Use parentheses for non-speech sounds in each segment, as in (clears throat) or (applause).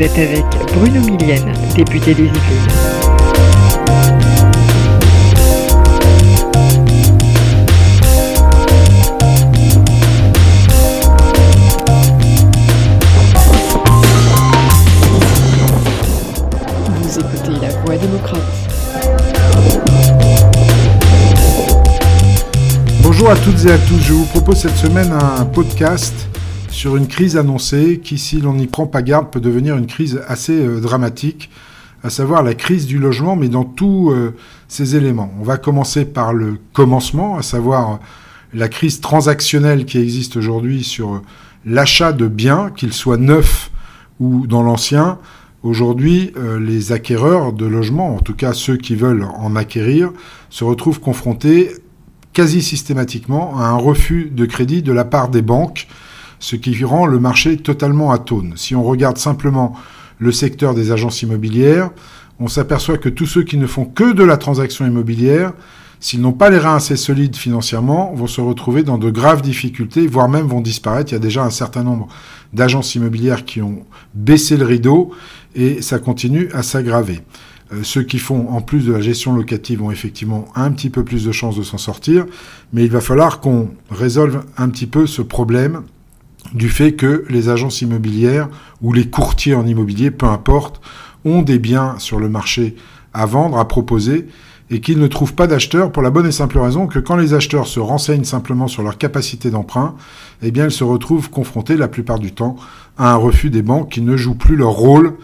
Vous êtes avec Bruno Millienne, député des Yvelines. Vous écoutez La Voix démocrate. Bonjour à toutes et à tous, je vous propose cette semaine un podcast sur une crise annoncée qui, si l'on n'y prend pas garde, peut devenir une crise assez euh, dramatique, à savoir la crise du logement, mais dans tous euh, ses éléments. On va commencer par le commencement, à savoir la crise transactionnelle qui existe aujourd'hui sur euh, l'achat de biens, qu'ils soient neufs ou dans l'ancien. Aujourd'hui, les acquéreurs de logements, en tout cas ceux qui veulent en acquérir, se retrouvent confrontés quasi systématiquement à un refus de crédit de la part des banques ce qui rend le marché totalement atone. Si on regarde simplement le secteur des agences immobilières, on s'aperçoit que tous ceux qui ne font que de la transaction immobilière, s'ils n'ont pas les reins assez solides financièrement, vont se retrouver dans de graves difficultés, voire même vont disparaître. Il y a déjà un certain nombre d'agences immobilières qui ont baissé le rideau et ça continue à s'aggraver. Euh, ceux qui font en plus de la gestion locative ont effectivement un petit peu plus de chances de s'en sortir, mais il va falloir qu'on résolve un petit peu ce problème du fait que les agences immobilières ou les courtiers en immobilier, peu importe, ont des biens sur le marché à vendre, à proposer, et qu'ils ne trouvent pas d'acheteurs pour la bonne et simple raison que quand les acheteurs se renseignent simplement sur leur capacité d'emprunt, eh bien ils se retrouvent confrontés la plupart du temps à un refus des banques qui ne jouent plus leur rôle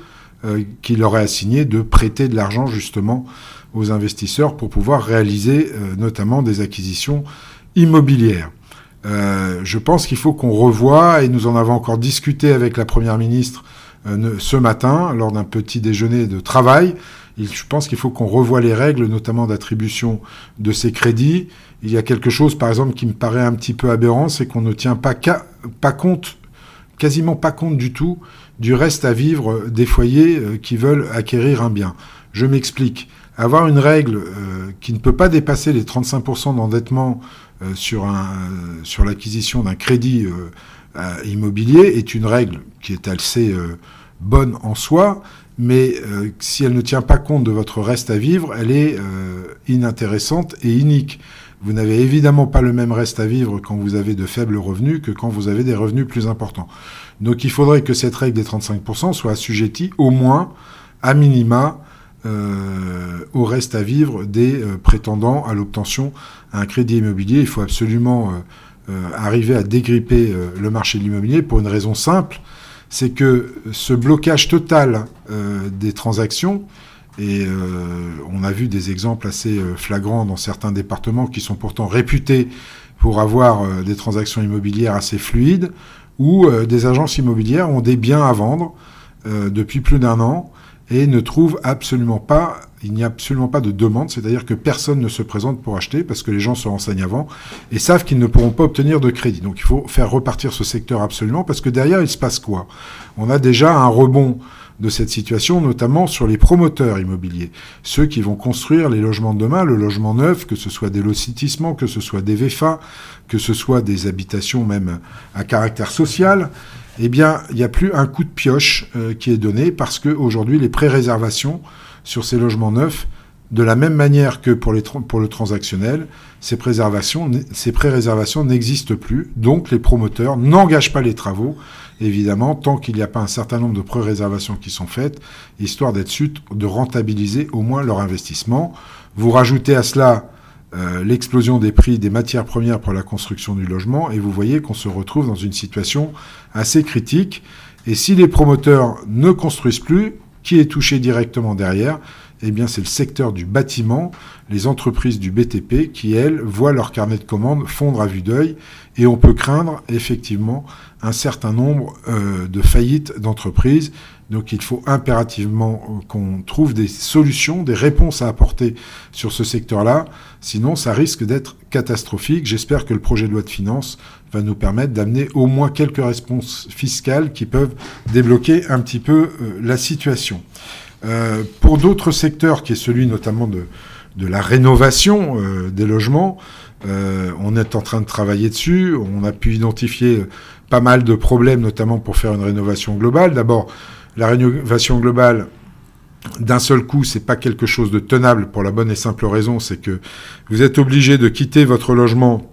euh, qui leur est assigné de prêter de l'argent justement aux investisseurs pour pouvoir réaliser euh, notamment des acquisitions immobilières. Euh, je pense qu'il faut qu'on revoie, et nous en avons encore discuté avec la Première ministre euh, ce matin lors d'un petit déjeuner de travail. je pense qu'il faut qu'on revoie les règles, notamment d'attribution de ces crédits. Il y a quelque chose, par exemple, qui me paraît un petit peu aberrant, c'est qu'on ne tient pas, pas compte, quasiment pas compte du tout, du reste à vivre des foyers euh, qui veulent acquérir un bien. Je m'explique. Avoir une règle qui ne peut pas dépasser les 35% d'endettement sur, un, sur l'acquisition d'un crédit euh, immobilier est une règle qui est assez euh, bonne en soi, mais si elle ne tient pas compte de votre reste à vivre, elle est inintéressante et inique. Vous n'avez évidemment pas le même reste à vivre quand vous avez de faibles revenus que quand vous avez des revenus plus importants. Donc il faudrait que cette règle des 35% soit assujettie au moins, à minima, euh, au reste à vivre des euh, prétendants à l'obtention à un crédit immobilier. Il faut absolument euh, arriver à dégripper le marché de l'immobilier pour une raison simple, c'est que ce blocage total des transactions, et on a vu des exemples assez flagrants dans certains départements qui sont pourtant réputés pour avoir des transactions immobilières assez fluides, où des agences immobilières ont des biens à vendre depuis plus d'un an et ne trouve absolument pas, il n'y a absolument pas de demande, c'est-à-dire que personne ne se présente pour acheter parce que les gens se renseignent avant et savent qu'ils ne pourront pas obtenir de crédit. Donc il faut faire repartir ce secteur absolument parce que derrière il se passe quoi? On a déjà un rebond de cette situation, notamment sur les promoteurs immobiliers, ceux qui vont construire les logements de demain, le logement neuf, que ce soit des lotissements, que ce soit des VFA, que ce soit des habitations même à caractère social eh bien, il n'y a plus un coup de pioche euh, qui est donné parce qu'aujourd'hui, les pré-réservations sur ces logements neufs, de la même manière que pour, les pour le transactionnel, ces, ces pré-réservations n'existent plus. Donc, les promoteurs n'engagent pas les travaux, évidemment, tant qu'il n'y a pas un certain nombre de pré-réservations qui sont faites, histoire d'être sûr de rentabiliser au moins leur investissement. Vous rajoutez à cela euh, l'explosion des prix des matières premières pour la construction du logement et vous voyez qu'on se retrouve dans une situation assez critique. Et si les promoteurs ne construisent plus, qui est touché directement derrière? Eh bien, c'est le secteur du bâtiment, les entreprises du BTP qui, elles, voient leur carnet de commandes fondre à vue d'œil. Et on peut craindre effectivement un certain nombre euh, de faillites d'entreprises donc il faut impérativement euh, qu'on trouve des solutions, des réponses à apporter sur ce secteur-là. Sinon, ça risque d'être catastrophique. J'espère que le projet de loi de finances va nous permettre d'amener au moins quelques réponses fiscales qui peuvent débloquer un petit peu euh, la situation. Euh, pour d'autres secteurs, qui est celui notamment de, de la rénovation des logements, on est en train de travailler dessus. On a pu identifier pas mal de problèmes, notamment pour faire une rénovation globale. D'abord, La rénovation globale, d'un seul coup, c'est pas quelque chose de tenable pour la bonne et simple raison, c'est que vous êtes obligé de quitter votre logement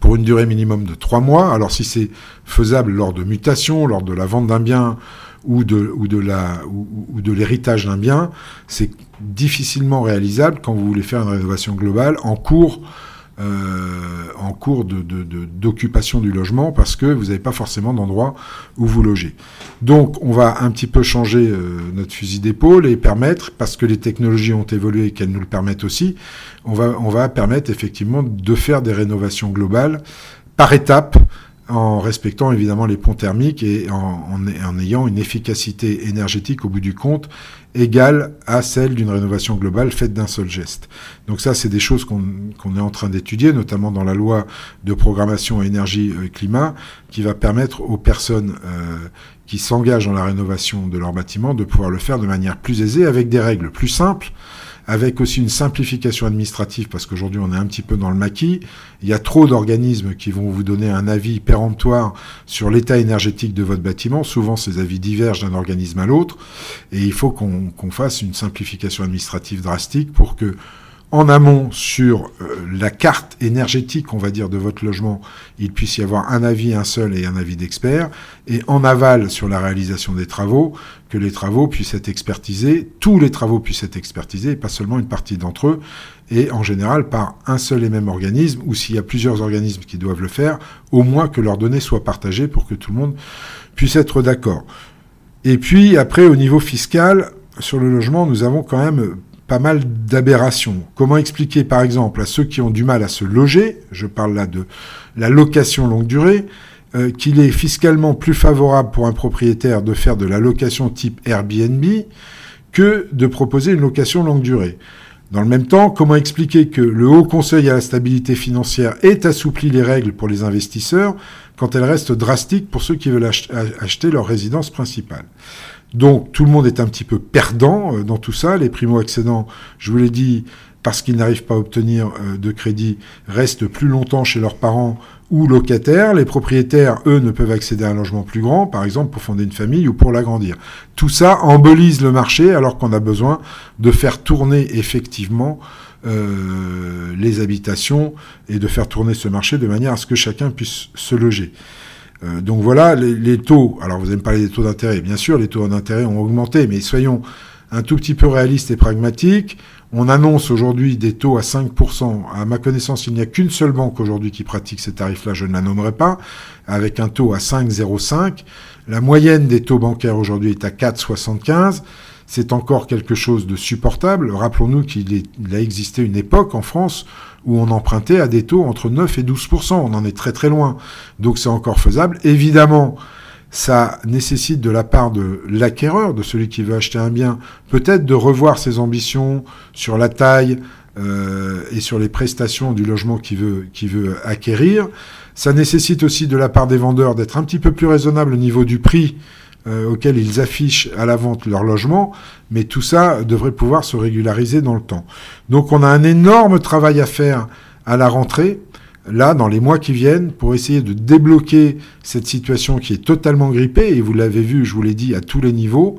pour une durée minimum de trois mois. Alors si c'est faisable lors de mutations, lors de la vente d'un bien ou de, l'héritage d'un bien, c'est difficilement réalisable quand vous voulez faire une rénovation globale en cours euh, en cours d'occupation de, du logement parce que vous n'avez pas forcément d'endroit où vous logez. Donc on va un petit peu changer euh, notre fusil d'épaule et permettre, parce que les technologies ont évolué et qu'elles nous le permettent aussi, on va, on va permettre effectivement de faire des rénovations globales par étapes en respectant évidemment les ponts thermiques et en, ayant une efficacité énergétique au bout du compte égale à celle d'une rénovation globale faite d'un seul geste. Donc ça, c'est des choses qu'on est en train d'étudier, notamment dans la loi de programmation énergie-climat, qui va permettre aux personnes euh, qui s'engagent dans la rénovation de leur bâtiment de pouvoir le faire de manière plus aisée, avec des règles plus simples, avec aussi une simplification administrative, parce qu'aujourd'hui on est un petit peu dans le maquis. Il y a trop d'organismes qui vont vous donner un avis péremptoire sur l'état énergétique de votre bâtiment. Souvent ces avis divergent d'un organisme à l'autre, et il faut qu'on fasse une simplification administrative drastique pour que en amont sur euh, la carte énergétique, on va dire, de votre logement, il puisse y avoir un avis, un seul et un avis d'expert, et en aval sur la réalisation des travaux, que les travaux puissent être expertisés, tous les travaux puissent être expertisés, pas seulement une partie d'entre eux, et en général par un seul et même organisme, ou s'il y a plusieurs organismes qui doivent le faire, au moins que leurs données soient partagées pour que tout le monde puisse être d'accord. Et puis après, au niveau fiscal, sur le logement, nous avons quand même pas mal d'aberrations. Comment expliquer par exemple à ceux qui ont du mal à se loger, je parle là de la location longue durée, euh, qu'il est fiscalement plus favorable pour un propriétaire de faire de la location type Airbnb que de proposer une location longue durée? Dans le même temps, comment expliquer que le Haut Conseil à la stabilité financière ait assoupli les règles pour les investisseurs quand elles restent drastiques pour ceux qui veulent acheter leur résidence principale? Donc tout le monde est un petit peu perdant euh, dans tout ça. Les primo-accédants, je vous l'ai dit, parce qu'ils n'arrivent pas à obtenir euh, de crédit, restent plus longtemps chez leurs parents ou locataires. Les propriétaires, eux, ne peuvent accéder à un logement plus grand, par exemple pour fonder une famille ou pour l'agrandir. Tout ça embolise le marché alors qu'on a besoin de faire tourner effectivement euh, les habitations et de faire tourner ce marché de manière à ce que chacun puisse se loger. Euh, donc voilà, les, taux, alors vous allez me parler des taux d'intérêt, bien sûr, les taux d'intérêt ont augmenté, mais soyons un tout petit peu réalistes et pragmatiques. On annonce aujourd'hui des taux à 5%. À ma connaissance, il n'y a qu'une seule banque aujourd'hui qui pratique ces tarifs-là, je ne la nommerai pas, avec un taux à 5,05. La moyenne des taux bancaires aujourd'hui est à 4,75 c'est encore quelque chose de supportable. Rappelons-nous qu'il a existé une époque en France où on empruntait à des taux entre 9 et 12% On en est très très loin. Donc c'est encore faisable. Évidemment, ça nécessite de la part de l'acquéreur, de celui qui veut acheter un bien, peut-être de revoir ses ambitions sur la taille euh, et sur les prestations du logement qu'il veut, qu'il veut acquérir. Ça nécessite aussi de la part des vendeurs d'être un petit peu plus raisonnable au niveau du prix euh, auxquels ils affichent à la vente leur logement, mais tout ça devrait pouvoir se régulariser dans le temps. Donc on a un énorme travail à faire à la rentrée, là, dans les mois qui viennent, pour essayer de débloquer cette situation qui est totalement grippée, et vous l'avez vu, je vous l'ai dit, à tous les niveaux,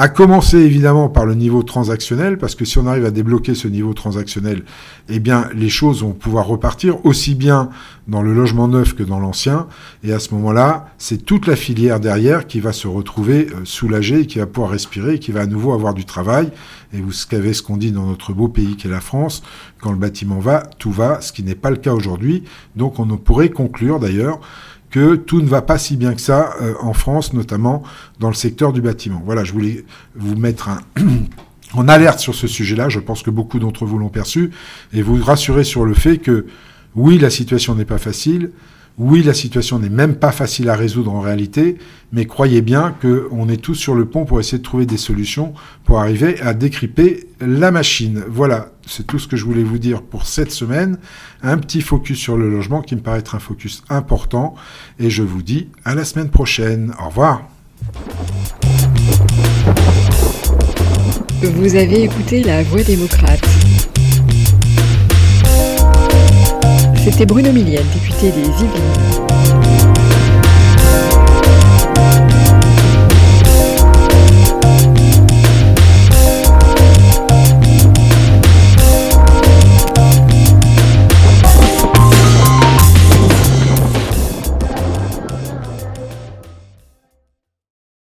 à commencer évidemment par le niveau transactionnel, parce que si on arrive à débloquer ce niveau transactionnel, eh bien les choses vont pouvoir repartir aussi bien dans le logement neuf que dans l'ancien. Et à ce moment-là, c'est toute la filière derrière qui va se retrouver euh, soulagée, qui va pouvoir respirer, qui va à nouveau avoir du travail. Et vous savez ce qu'on dit dans notre beau pays qu'est la France, quand le bâtiment va, tout va, ce qui n'est pas le cas aujourd'hui. Donc on pourrait conclure d'ailleurs que tout ne va pas si bien que ça euh, en France, notamment dans le secteur du bâtiment. Voilà, je voulais vous mettre (clears throat) en alerte sur ce sujet-là. Je pense que beaucoup d'entre vous l'ont perçu et vous rassurer sur le fait que oui, la situation n'est pas facile. Oui, la situation n'est même pas facile à résoudre en réalité, mais croyez bien qu'on est tous sur le pont pour essayer de trouver des solutions pour arriver à décryper la machine. Voilà, c'est tout ce que je voulais vous dire pour cette semaine. Un petit focus sur le logement qui me paraît être un focus important. Et je vous dis à la semaine prochaine. Au revoir. Vous avez écouté La Voix démocrate. C'était Bruno Millienne, député des Yvelines.